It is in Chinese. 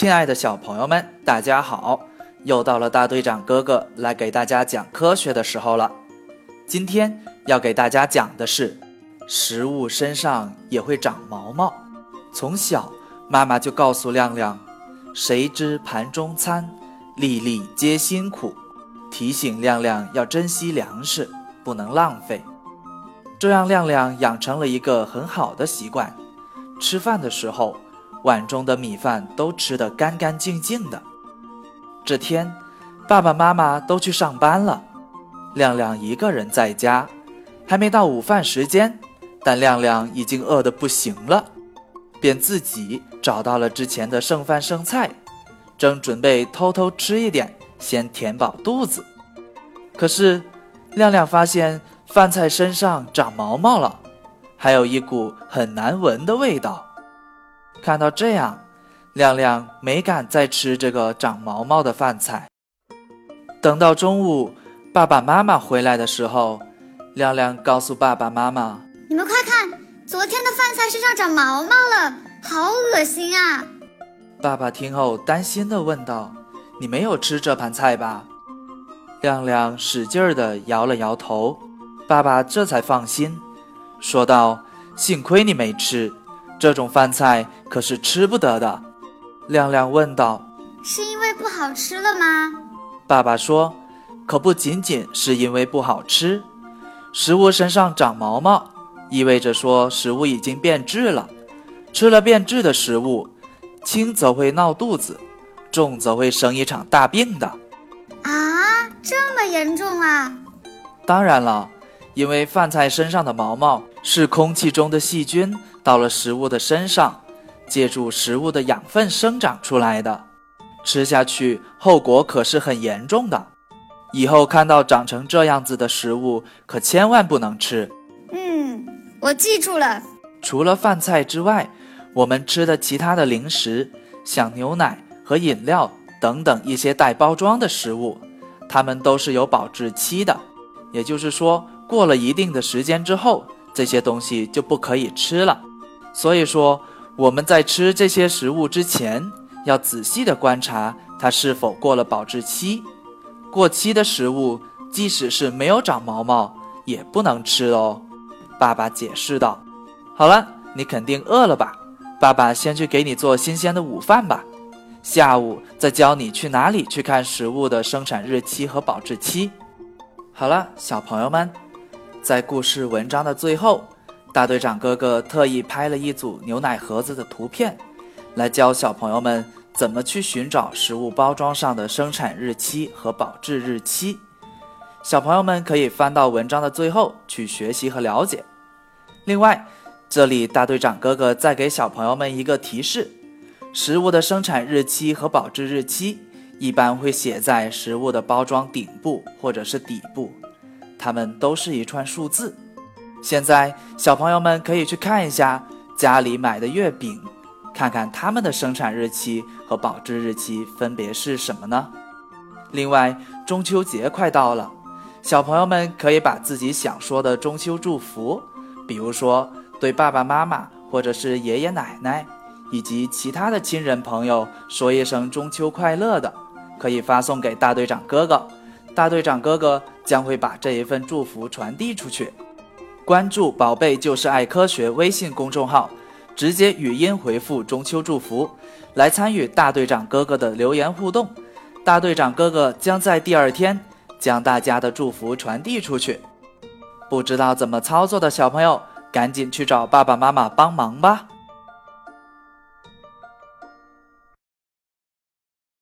亲爱的小朋友们，大家好！又到了大队长哥哥来给大家讲科学的时候了。今天要给大家讲的是，食物身上也会长毛毛。从小，妈妈就告诉亮亮：“谁知盘中餐，粒粒皆辛苦。”提醒亮亮要珍惜粮食，不能浪费。这让亮亮养成了一个很好的习惯：吃饭的时候。碗中的米饭都吃得干干净净的。这天，爸爸妈妈都去上班了，亮亮一个人在家，还没到午饭时间，但亮亮已经饿得不行了，便自己找到了之前的剩饭剩菜，正准备偷偷吃一点，先填饱肚子。可是，亮亮发现饭菜身上长毛毛了，还有一股很难闻的味道。看到这样，亮亮没敢再吃这个长毛毛的饭菜。等到中午，爸爸妈妈回来的时候，亮亮告诉爸爸妈妈：“你们快看，昨天的饭菜身上长毛毛了，好恶心啊！”爸爸听后担心地问道：“你没有吃这盘菜吧？”亮亮使劲儿地摇了摇头，爸爸这才放心，说道：“幸亏你没吃。”这种饭菜可是吃不得的，亮亮问道：“是因为不好吃了吗？”爸爸说：“可不仅仅是因为不好吃，食物身上长毛毛，意味着说食物已经变质了。吃了变质的食物，轻则会闹肚子，重则会生一场大病的。”啊，这么严重啊！当然了，因为饭菜身上的毛毛是空气中的细菌。到了食物的身上，借助食物的养分生长出来的，吃下去后果可是很严重的。以后看到长成这样子的食物，可千万不能吃。嗯，我记住了。除了饭菜之外，我们吃的其他的零食，像牛奶和饮料等等一些带包装的食物，它们都是有保质期的。也就是说，过了一定的时间之后，这些东西就不可以吃了。所以说，我们在吃这些食物之前，要仔细的观察它是否过了保质期。过期的食物，即使是没有长毛毛，也不能吃哦。爸爸解释道：“好了，你肯定饿了吧？爸爸先去给你做新鲜的午饭吧。下午再教你去哪里去看食物的生产日期和保质期。”好了，小朋友们，在故事文章的最后。大队长哥哥特意拍了一组牛奶盒子的图片，来教小朋友们怎么去寻找食物包装上的生产日期和保质日期。小朋友们可以翻到文章的最后去学习和了解。另外，这里大队长哥哥再给小朋友们一个提示：食物的生产日期和保质日期一般会写在食物的包装顶部或者是底部，它们都是一串数字。现在，小朋友们可以去看一下家里买的月饼，看看它们的生产日期和保质日期分别是什么呢？另外，中秋节快到了，小朋友们可以把自己想说的中秋祝福，比如说对爸爸妈妈或者是爷爷奶奶以及其他的亲人朋友说一声中秋快乐的，可以发送给大队长哥哥，大队长哥哥将会把这一份祝福传递出去。关注“宝贝就是爱科学”微信公众号，直接语音回复“中秋祝福”，来参与大队长哥哥的留言互动。大队长哥哥将在第二天将大家的祝福传递出去。不知道怎么操作的小朋友，赶紧去找爸爸妈妈帮忙吧。